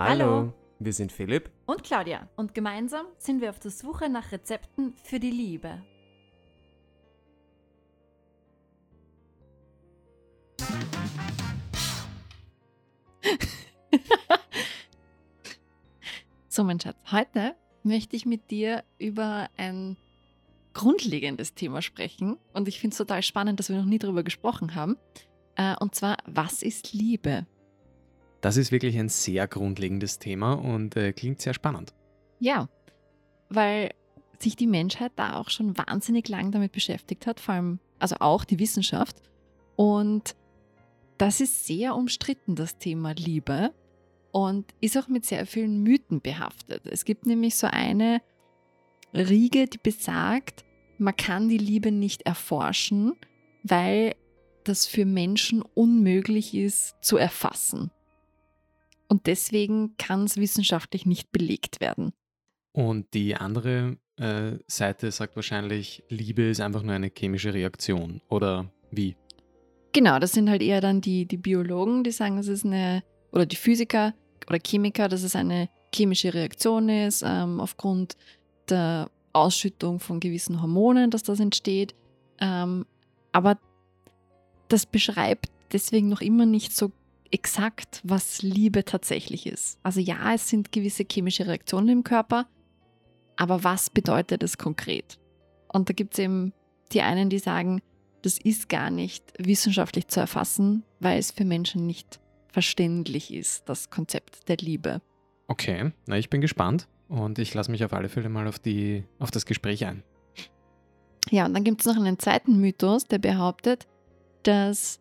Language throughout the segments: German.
Hallo, wir sind Philipp. Und Claudia. Und gemeinsam sind wir auf der Suche nach Rezepten für die Liebe. so, mein Schatz, heute möchte ich mit dir über ein grundlegendes Thema sprechen. Und ich finde es total spannend, dass wir noch nie darüber gesprochen haben. Äh, und zwar, was ist Liebe? Das ist wirklich ein sehr grundlegendes Thema und äh, klingt sehr spannend. Ja, weil sich die Menschheit da auch schon wahnsinnig lang damit beschäftigt hat, vor allem, also auch die Wissenschaft. Und das ist sehr umstritten, das Thema Liebe. Und ist auch mit sehr vielen Mythen behaftet. Es gibt nämlich so eine Riege, die besagt, man kann die Liebe nicht erforschen, weil das für Menschen unmöglich ist zu erfassen. Und deswegen kann es wissenschaftlich nicht belegt werden. Und die andere äh, Seite sagt wahrscheinlich, Liebe ist einfach nur eine chemische Reaktion. Oder wie? Genau, das sind halt eher dann die, die Biologen, die sagen, es ist eine, oder die Physiker oder Chemiker, dass es eine chemische Reaktion ist, ähm, aufgrund der Ausschüttung von gewissen Hormonen, dass das entsteht. Ähm, aber das beschreibt deswegen noch immer nicht so exakt, was Liebe tatsächlich ist. Also ja, es sind gewisse chemische Reaktionen im Körper, aber was bedeutet es konkret? Und da gibt es eben die einen, die sagen, das ist gar nicht wissenschaftlich zu erfassen, weil es für Menschen nicht verständlich ist, das Konzept der Liebe. Okay, na ich bin gespannt und ich lasse mich auf alle Fälle mal auf, die, auf das Gespräch ein. Ja, und dann gibt es noch einen zweiten Mythos, der behauptet, dass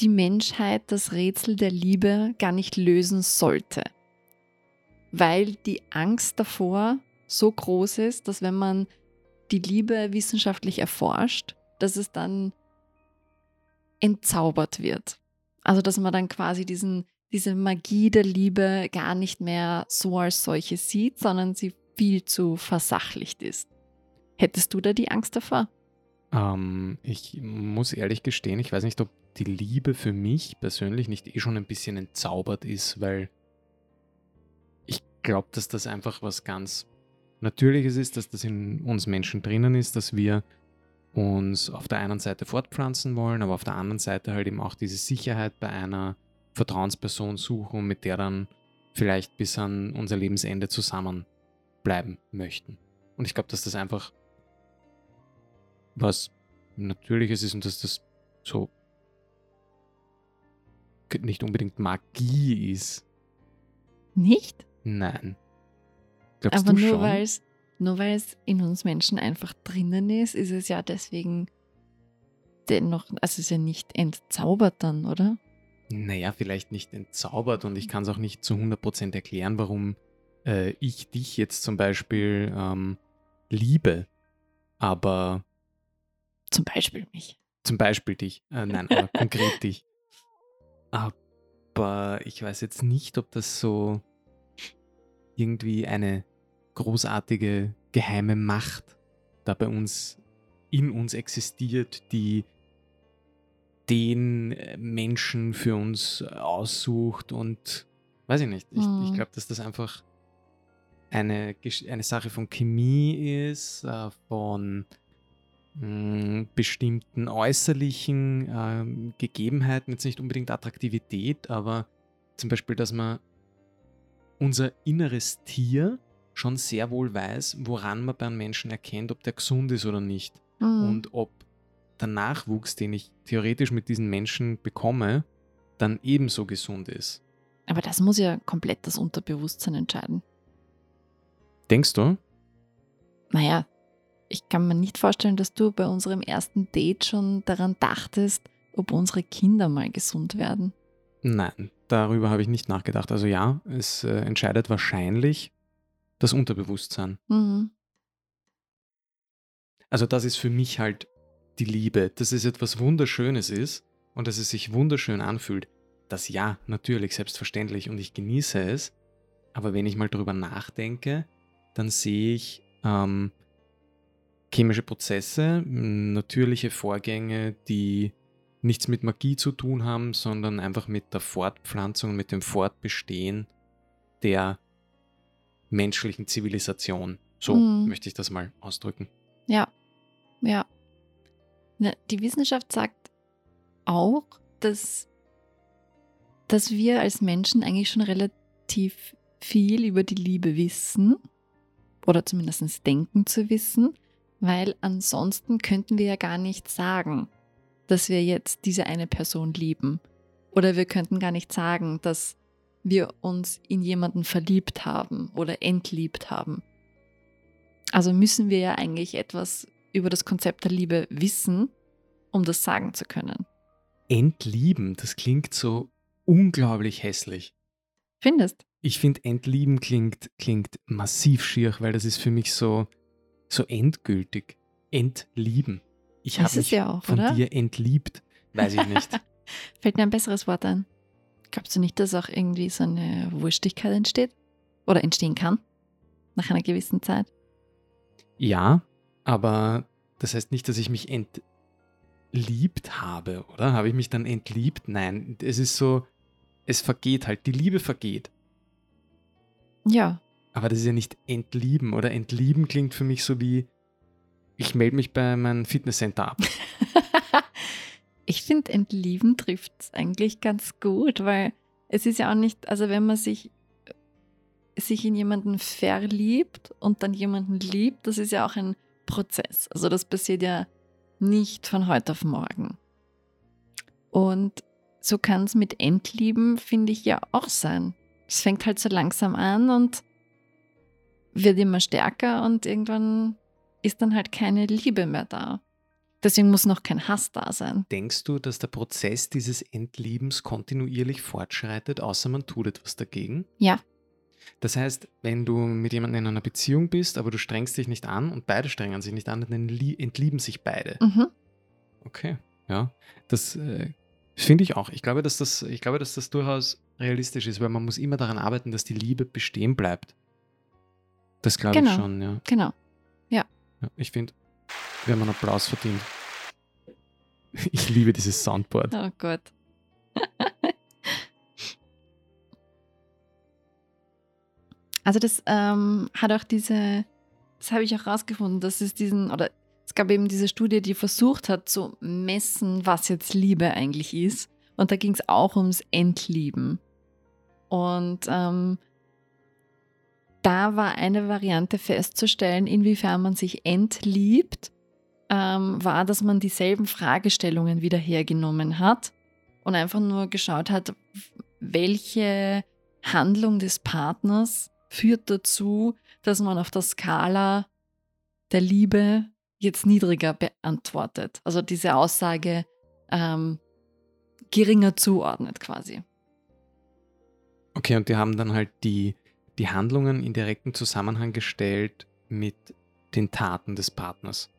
die Menschheit das Rätsel der Liebe gar nicht lösen sollte. Weil die Angst davor so groß ist, dass wenn man die Liebe wissenschaftlich erforscht, dass es dann entzaubert wird. Also dass man dann quasi diesen, diese Magie der Liebe gar nicht mehr so als solche sieht, sondern sie viel zu versachlicht ist. Hättest du da die Angst davor? Ähm, ich muss ehrlich gestehen, ich weiß nicht, ob die Liebe für mich persönlich nicht eh schon ein bisschen entzaubert ist, weil ich glaube, dass das einfach was ganz Natürliches ist, dass das in uns Menschen drinnen ist, dass wir uns auf der einen Seite fortpflanzen wollen, aber auf der anderen Seite halt eben auch diese Sicherheit bei einer Vertrauensperson suchen, mit der dann vielleicht bis an unser Lebensende zusammenbleiben möchten. Und ich glaube, dass das einfach was Natürliches ist und dass das so nicht unbedingt Magie ist. Nicht? Nein. Glaubst Aber du nur weil es nur weil es in uns Menschen einfach drinnen ist, ist es ja deswegen dennoch, also es ist ja nicht entzaubert dann, oder? Naja, vielleicht nicht entzaubert und ich kann es auch nicht zu 100% erklären, warum äh, ich dich jetzt zum Beispiel ähm, liebe. Aber Zum Beispiel mich. zum Beispiel dich. Äh, nein, aber konkret dich. Aber ich weiß jetzt nicht, ob das so irgendwie eine großartige geheime Macht da bei uns in uns existiert, die den äh, Menschen für uns aussucht und weiß ich nicht. Ich, Hm. ich glaube, dass das einfach eine, eine Sache von Chemie ist, äh, von mh, bestimmten äußerlichen ähm, Gegebenheiten, jetzt nicht unbedingt Attraktivität, aber zum Beispiel, dass man unser inneres Tier schon sehr wohl weiß, woran man beim Menschen erkennt, ob der gesund ist oder nicht. Mhm. Und ob der Nachwuchs, den ich theoretisch mit diesen Menschen bekomme, dann ebenso gesund ist. Aber das muss ja komplett das Unterbewusstsein entscheiden. Denkst du? Naja, ich kann mir nicht vorstellen, dass du bei unserem ersten Date schon daran dachtest, ob unsere Kinder mal gesund werden. Nein, darüber habe ich nicht nachgedacht. Also ja, es äh, entscheidet wahrscheinlich das Unterbewusstsein. Mhm. Also das ist für mich halt die Liebe, dass es etwas Wunderschönes ist und dass es sich wunderschön anfühlt. Das ja, natürlich, selbstverständlich und ich genieße es. Aber wenn ich mal drüber nachdenke, dann sehe ich ähm, chemische Prozesse, natürliche Vorgänge, die nichts mit Magie zu tun haben, sondern einfach mit der Fortpflanzung, mit dem Fortbestehen der menschlichen Zivilisation. So Mhm. möchte ich das mal ausdrücken. Ja, ja. Na, die Wissenschaft sagt auch, dass, dass wir als Menschen eigentlich schon relativ viel über die Liebe wissen oder zumindest denken zu wissen, weil ansonsten könnten wir ja gar nicht sagen, dass wir jetzt diese eine Person lieben. Oder wir könnten gar nicht sagen, dass wir uns in jemanden verliebt haben oder entliebt haben. Also müssen wir ja eigentlich etwas über das Konzept der Liebe wissen, um das sagen zu können. Entlieben, das klingt so unglaublich hässlich. Findest? Ich finde, entlieben klingt, klingt massiv schier, weil das ist für mich so, so endgültig. Entlieben. Ich habe mich ja auch, von oder? dir entliebt. Weiß ich nicht. Fällt mir ein besseres Wort ein. Glaubst du nicht, dass auch irgendwie so eine Wurstigkeit entsteht? Oder entstehen kann? Nach einer gewissen Zeit? ja, aber das heißt nicht, dass ich mich entliebt habe, oder? Habe ich mich dann entliebt? Nein, es ist so, es vergeht halt. Die Liebe vergeht. Ja. Aber das ist ja nicht entlieben, oder? Entlieben klingt für mich so wie, ich melde mich bei meinem Fitnesscenter ab. ich finde, entlieben trifft es eigentlich ganz gut, weil es ist ja auch nicht, also wenn man sich, sich in jemanden verliebt und dann jemanden liebt, das ist ja auch ein Prozess. Also das passiert ja nicht von heute auf morgen. Und so kann es mit Entlieben, finde ich, ja auch sein. Es fängt halt so langsam an und wird immer stärker und irgendwann ist dann halt keine Liebe mehr da. Deswegen muss noch kein Hass da sein. Denkst du, dass der Prozess dieses Entliebens kontinuierlich fortschreitet, außer man tut etwas dagegen? Ja. Das heißt, wenn du mit jemandem in einer Beziehung bist, aber du strengst dich nicht an und beide strengen sich nicht an, dann lie- entlieben sich beide. Mhm. Okay, ja. Das äh, finde ich auch. Ich glaube, dass das, ich glaube, dass das durchaus realistisch ist, weil man muss immer daran arbeiten, dass die Liebe bestehen bleibt. Das glaube Genau. ich schon, ja. Genau. ja ich finde, wir haben einen Applaus verdient. Ich liebe dieses Soundboard. Oh Gott. also das ähm, hat auch diese, das habe ich auch rausgefunden, dass es diesen, oder es gab eben diese Studie, die versucht hat zu messen, was jetzt Liebe eigentlich ist. Und da ging es auch ums Entlieben. Und ähm, da war eine Variante festzustellen, inwiefern man sich entliebt, ähm, war, dass man dieselben Fragestellungen wieder hergenommen hat und einfach nur geschaut hat, welche Handlung des Partners führt dazu, dass man auf der Skala der Liebe jetzt niedriger beantwortet. Also diese Aussage ähm, geringer zuordnet quasi. Okay, und die haben dann halt die, die Handlungen in direkten Zusammenhang gestellt mit den Taten des Partners.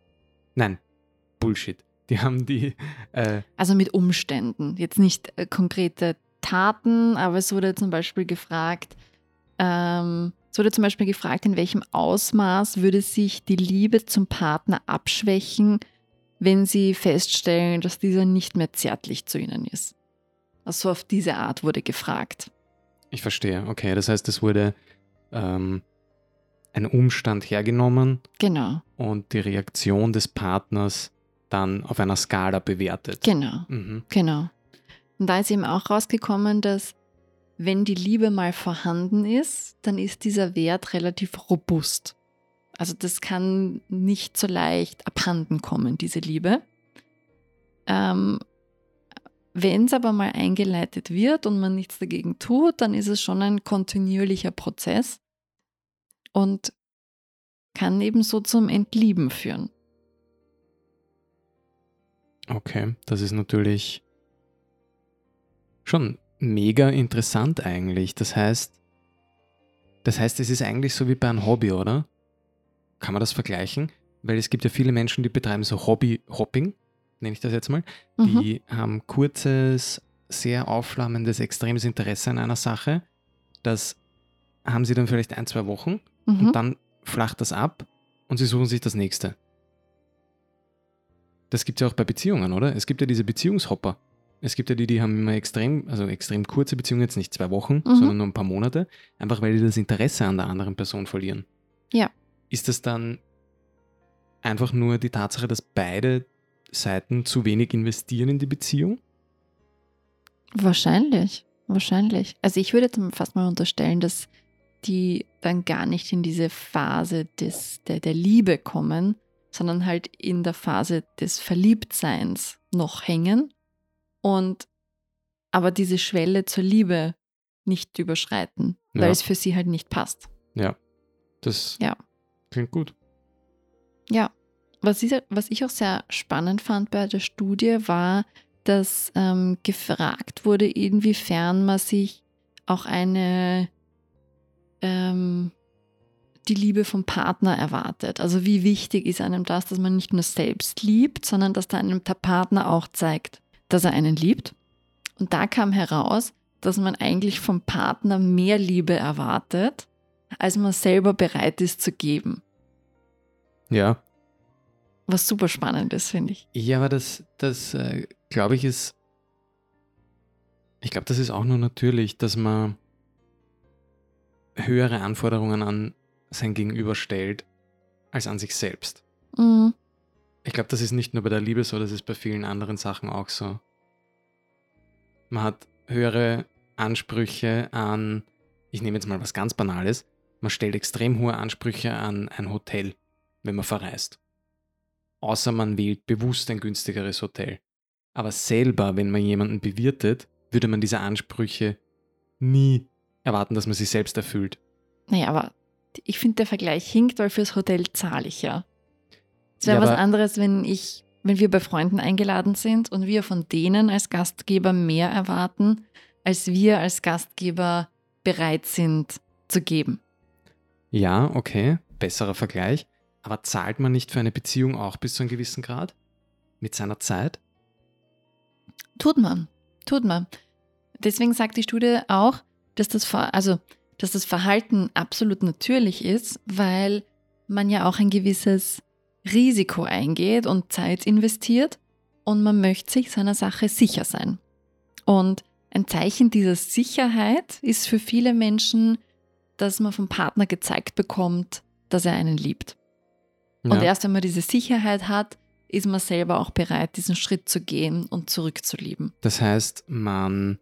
Nein, Bullshit. Die haben die, äh, Also mit Umständen. Jetzt nicht äh, konkrete Taten, aber es wurde zum Beispiel gefragt, ähm, es wurde zum Beispiel gefragt, in welchem Ausmaß würde sich die Liebe zum Partner abschwächen, wenn sie feststellen, dass dieser nicht mehr zärtlich zu ihnen ist. Also auf diese Art wurde gefragt. Ich verstehe, okay, das heißt, es wurde ähm, ein Umstand hergenommen Genau, und die Reaktion des Partners dann auf einer Skala bewertet. genau. Mhm. Genau. Und da ist eben auch rausgekommen, dass wenn die Liebe mal vorhanden ist, dann ist dieser Wert relativ robust. Also das kann nicht so leicht abhanden kommen, diese Liebe. Ähm, wenn es aber mal eingeleitet wird und man nichts dagegen tut, dann ist es schon ein kontinuierlicher Prozess und kann eben so zum Entlieben führen. Okay, das ist natürlich schon mega interessant eigentlich. Das heißt, das heißt, es ist eigentlich so wie bei einem Hobby, oder? Kann man das vergleichen? Weil es gibt ja viele Menschen, die betreiben so Hobby-Hopping, nenne ich das jetzt mal. Mhm. Die haben kurzes, sehr aufflammendes, extremes Interesse an einer Sache. Das haben sie dann vielleicht ein, zwei Wochen Mhm. und dann flacht das ab und sie suchen sich das nächste. Das gibt es ja auch bei Beziehungen, oder? Es gibt ja diese Beziehungshopper. Es gibt ja die, die haben immer extrem, also extrem kurze Beziehungen, jetzt nicht zwei Wochen, Mhm. sondern nur ein paar Monate, einfach weil die das Interesse an der anderen Person verlieren. Ja. Ist das dann einfach nur die Tatsache, dass beide Seiten zu wenig investieren in die Beziehung? Wahrscheinlich, wahrscheinlich. Also ich würde jetzt fast mal unterstellen, dass die dann gar nicht in diese Phase des, der, der Liebe kommen, sondern halt in der Phase des Verliebtseins noch hängen und aber diese Schwelle zur Liebe nicht überschreiten, weil Ja. es für sie halt nicht passt. Ja. Das Ja. klingt gut. Ja, was ich, was ich auch sehr spannend fand bei der Studie war, dass ähm, gefragt wurde, inwiefern man sich auch eine ähm, die Liebe vom Partner erwartet. Also wie wichtig ist einem das, dass man nicht nur selbst liebt, sondern dass da einem der Partner auch zeigt, dass er einen liebt. Und da kam heraus, dass man eigentlich vom Partner mehr Liebe erwartet, als man selber bereit ist zu geben. Ja. Was super spannend ist, finde ich. Ja, aber das, das äh, glaube ich, ist. Ich glaube, das ist auch nur natürlich, dass man höhere Anforderungen an sein Gegenüber stellt als an sich selbst. Mhm. Ich glaube, das ist nicht nur bei der Liebe so, das ist bei vielen anderen Sachen auch so. Man hat höhere Ansprüche an, ich nehme jetzt mal was ganz Banales, man stellt extrem hohe Ansprüche an ein Hotel, wenn man verreist. Außer man wählt bewusst ein günstigeres Hotel. Aber selber, wenn man jemanden bewirtet, würde man diese Ansprüche nie erwarten, dass man sie selbst erfüllt. Naja, aber ich finde, der Vergleich hinkt, weil fürs Hotel zahle ich ja. Es wäre Ja, was anderes, wenn ich, wenn wir bei Freunden eingeladen sind und wir von denen als Gastgeber mehr erwarten, als wir als Gastgeber bereit sind zu geben. Ja, okay, besserer Vergleich. Aber zahlt man nicht für eine Beziehung auch bis zu einem gewissen Grad? Mit seiner Zeit? Tut man, tut man. Deswegen sagt die Studie auch, dass das, Ver also, dass das Verhalten absolut natürlich ist, weil man ja auch ein gewisses Risiko eingeht und Zeit investiert und man möchte sich seiner Sache sicher sein. Und ein Zeichen dieser Sicherheit ist für viele Menschen, dass man vom Partner gezeigt bekommt, dass er einen liebt. Und Ja. erst wenn man diese Sicherheit hat, ist man selber auch bereit, diesen Schritt zu gehen und zurückzulieben. Das heißt, man.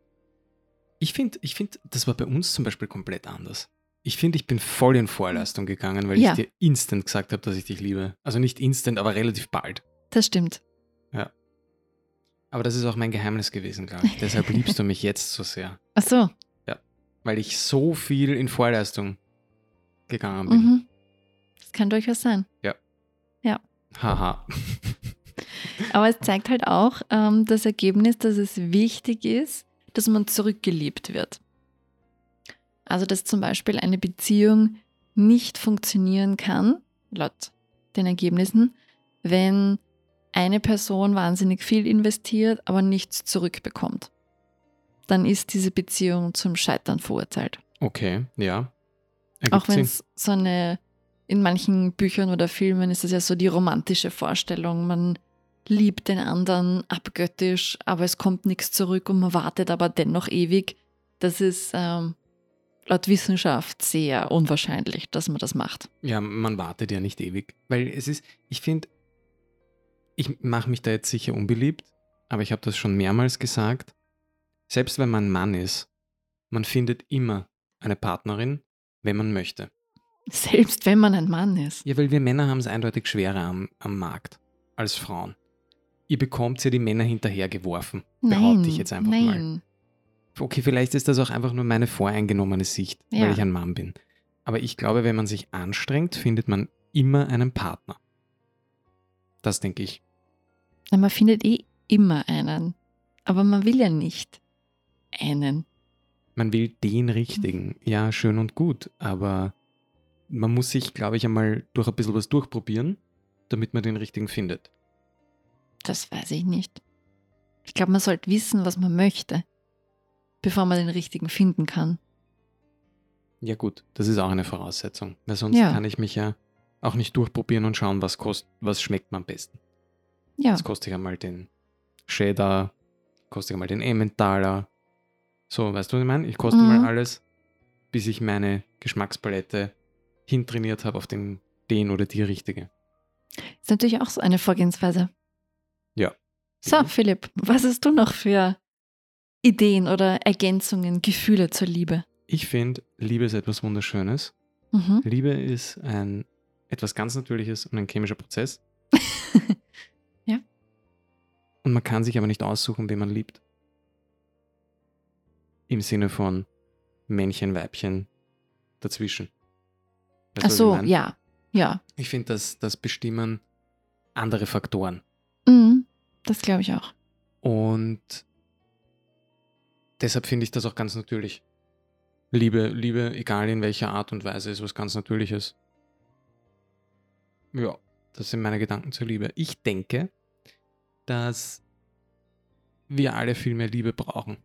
Ich finde, ich find, das war bei uns zum Beispiel komplett anders. Ich finde, ich bin voll in Vorleistung gegangen, weil Ja. ich dir instant gesagt habe, dass ich dich liebe. Also nicht instant, aber relativ bald. Das stimmt. Aber das ist auch mein Geheimnis gewesen, glaube ich. Deshalb liebst du mich jetzt so sehr. Ach so. Weil ich so viel in Vorleistung gegangen bin. Mhm. Das kann durchaus sein. Haha. Aber es zeigt halt auch ähm, das Ergebnis, dass es wichtig ist, dass man zurückgeliebt wird. Also, dass zum Beispiel eine Beziehung nicht funktionieren kann, laut den Ergebnissen, wenn eine Person wahnsinnig viel investiert, aber nichts zurückbekommt. Dann ist diese Beziehung zum Scheitern verurteilt. Okay, ja. Ergibt Auch wenn es so eine, in manchen Büchern oder Filmen ist es ja so die romantische Vorstellung, man liebt den anderen abgöttisch, aber es kommt nichts zurück und man wartet aber dennoch ewig. Das ist ähm, laut Wissenschaft sehr unwahrscheinlich, dass man das macht. Ja, man wartet ja nicht ewig. Weil es ist, ich finde, ich mache mich da jetzt sicher unbeliebt, aber ich habe das schon mehrmals gesagt. Selbst wenn man Mann ist, man findet immer eine Partnerin, wenn man möchte. Selbst wenn man ein Mann ist. Ja, weil wir Männer haben es eindeutig schwerer am, am Markt als Frauen. Ihr bekommt ja die Männer hinterhergeworfen, behaupte ich jetzt einfach mal. nein. Okay, vielleicht ist das auch einfach nur meine voreingenommene Sicht, Ja. weil ich ein Mann bin. Aber ich glaube, wenn man sich anstrengt, findet man immer einen Partner. Das denke ich. Na, Man findet eh immer einen. Aber man will ja nicht einen. Man will den richtigen. Ja, schön und gut, aber man muss sich, glaube ich, einmal durch ein bisschen was durchprobieren, damit man den richtigen findet. Das weiß ich nicht. Ich glaube, man sollte wissen, was man möchte, bevor man den richtigen finden kann. Ja gut, das ist auch eine Voraussetzung, weil sonst Ja. kann ich mich ja auch nicht durchprobieren und schauen, was, kost, was schmeckt mir am besten. Ja, Jetzt koste ich einmal den Cheddar koste mal den Emmentaler. So, weißt du, was ich meine? Ich koste Mhm. mal alles, bis ich meine Geschmackspalette hintrainiert habe auf den, den oder die richtige. Ist natürlich auch so eine Vorgehensweise. Ja. So, Philipp, was hast du noch für Ideen oder Ergänzungen, Gefühle zur Liebe? Ich finde, Liebe ist etwas Wunderschönes. Mhm. Liebe ist ein etwas ganz Natürliches und ein chemischer Prozess. Ja. Und man kann sich aber nicht aussuchen, wen man liebt. Im Sinne von Männchen, Weibchen dazwischen. Weißt Ach ich so, mein? ja. Ja. Ich finde, das, das bestimmen andere Faktoren. Mhm. Das glaube ich auch. Und deshalb finde ich das auch ganz natürlich. Liebe, Liebe, egal in welcher Art und Weise, ist was ganz Natürliches. Ja, das sind meine Gedanken zur Liebe. Ich denke, dass wir alle viel mehr Liebe brauchen.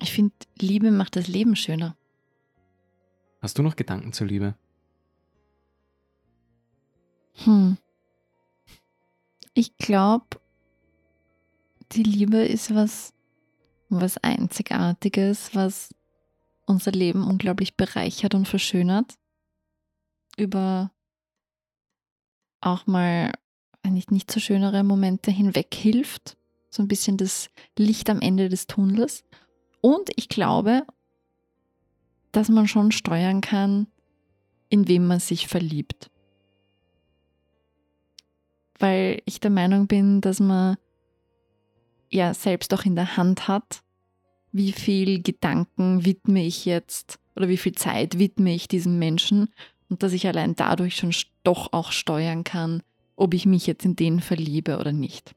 Ich finde, Liebe macht das Leben schöner. Hast du noch Gedanken zur Liebe? Hm. Ich glaube, die Liebe ist was, was Einzigartiges, was unser Leben unglaublich bereichert und verschönert. Über auch mal nicht, nicht so schönere Momente hinweg hilft. So ein bisschen das Licht am Ende des Tunnels. Und ich glaube, dass man schon steuern kann, in wem man sich verliebt weil ich der Meinung bin, dass man ja selbst auch in der Hand hat, wie viel Gedanken widme ich jetzt oder wie viel Zeit widme ich diesem Menschen und dass ich allein dadurch schon doch auch steuern kann, ob ich mich jetzt in den verliebe oder nicht.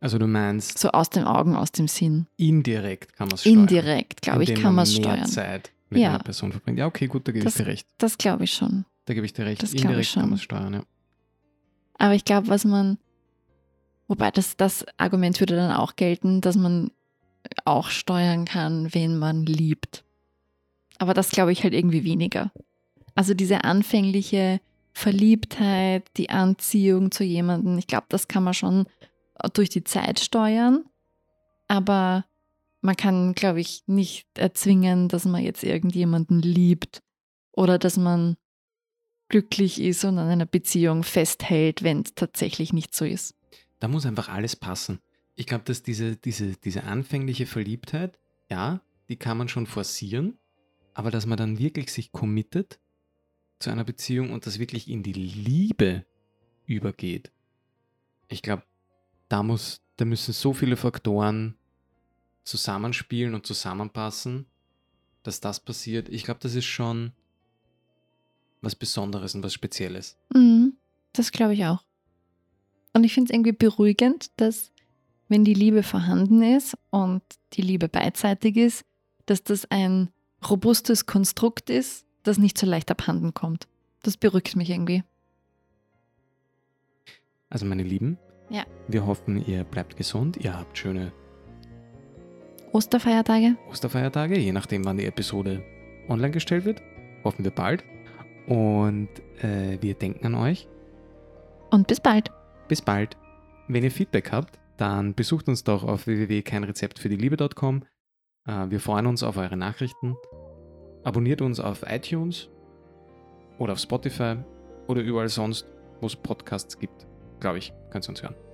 Also du meinst, So aus den Augen, aus dem Sinn. indirekt kann man es steuern. Indirekt, glaube ich, kann man es steuern. Zeit mit Ja. einer Person verbringt. Ja, okay, gut, da gebe ich Das- dir recht. Das glaube ich schon. Da gebe ich dir recht. das ich Indirekt kann schon. man es steuern, ja. Aber ich glaube, was man, wobei das, das Argument würde dann auch gelten, dass man auch steuern kann, wen man liebt. Aber das glaube ich halt irgendwie weniger. Also diese anfängliche Verliebtheit, die Anziehung zu jemandem, ich glaube, das kann man schon durch die Zeit steuern. Aber man kann, glaube ich, nicht erzwingen, dass man jetzt irgendjemanden liebt oder dass man glücklich ist und an einer Beziehung festhält, wenn es tatsächlich nicht so ist. Da muss einfach alles passen. Ich glaube, dass diese, diese, diese anfängliche Verliebtheit, ja, die kann man schon forcieren, aber dass man dann wirklich sich committet zu einer Beziehung und das wirklich in die Liebe übergeht. Ich glaube, da, da müssen so viele Faktoren zusammenspielen und zusammenpassen, dass das passiert. Ich glaube, das ist schon was Besonderes und was Spezielles. Mhm, das glaube ich auch. Und ich finde es irgendwie beruhigend, dass wenn die Liebe vorhanden ist und die Liebe beidseitig ist, dass das ein robustes Konstrukt ist, das nicht so leicht abhanden kommt. Das beruhigt mich irgendwie. Also meine Lieben, Ja. wir hoffen, ihr bleibt gesund, ihr habt schöne Osterfeiertage? Osterfeiertage, je nachdem, wann die Episode online gestellt wird. Hoffen wir bald. Und äh, wir denken an euch. Und bis bald. Bis bald. Wenn ihr Feedback habt, dann besucht uns doch auf www.keinrezeptfürdieliebe.com. Äh, wir freuen uns auf eure Nachrichten. Abonniert uns auf iTunes oder auf Spotify oder überall sonst, wo es Podcasts gibt. Glaube ich, könnt ihr uns hören.